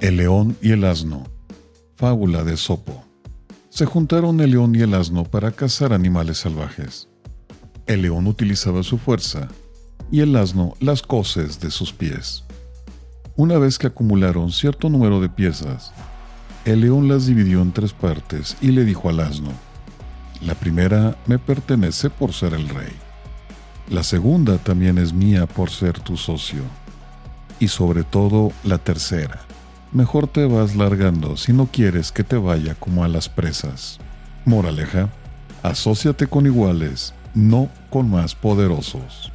El león y el asno. Fábula de Sopo. Se juntaron el león y el asno para cazar animales salvajes. El león utilizaba su fuerza y el asno las coces de sus pies. Una vez que acumularon cierto número de piezas, el león las dividió en tres partes y le dijo al asno, la primera me pertenece por ser el rey. La segunda también es mía por ser tu socio. Y sobre todo la tercera mejor te vas largando si no quieres que te vaya como a las presas. Moraleja, asóciate con iguales, no con más poderosos.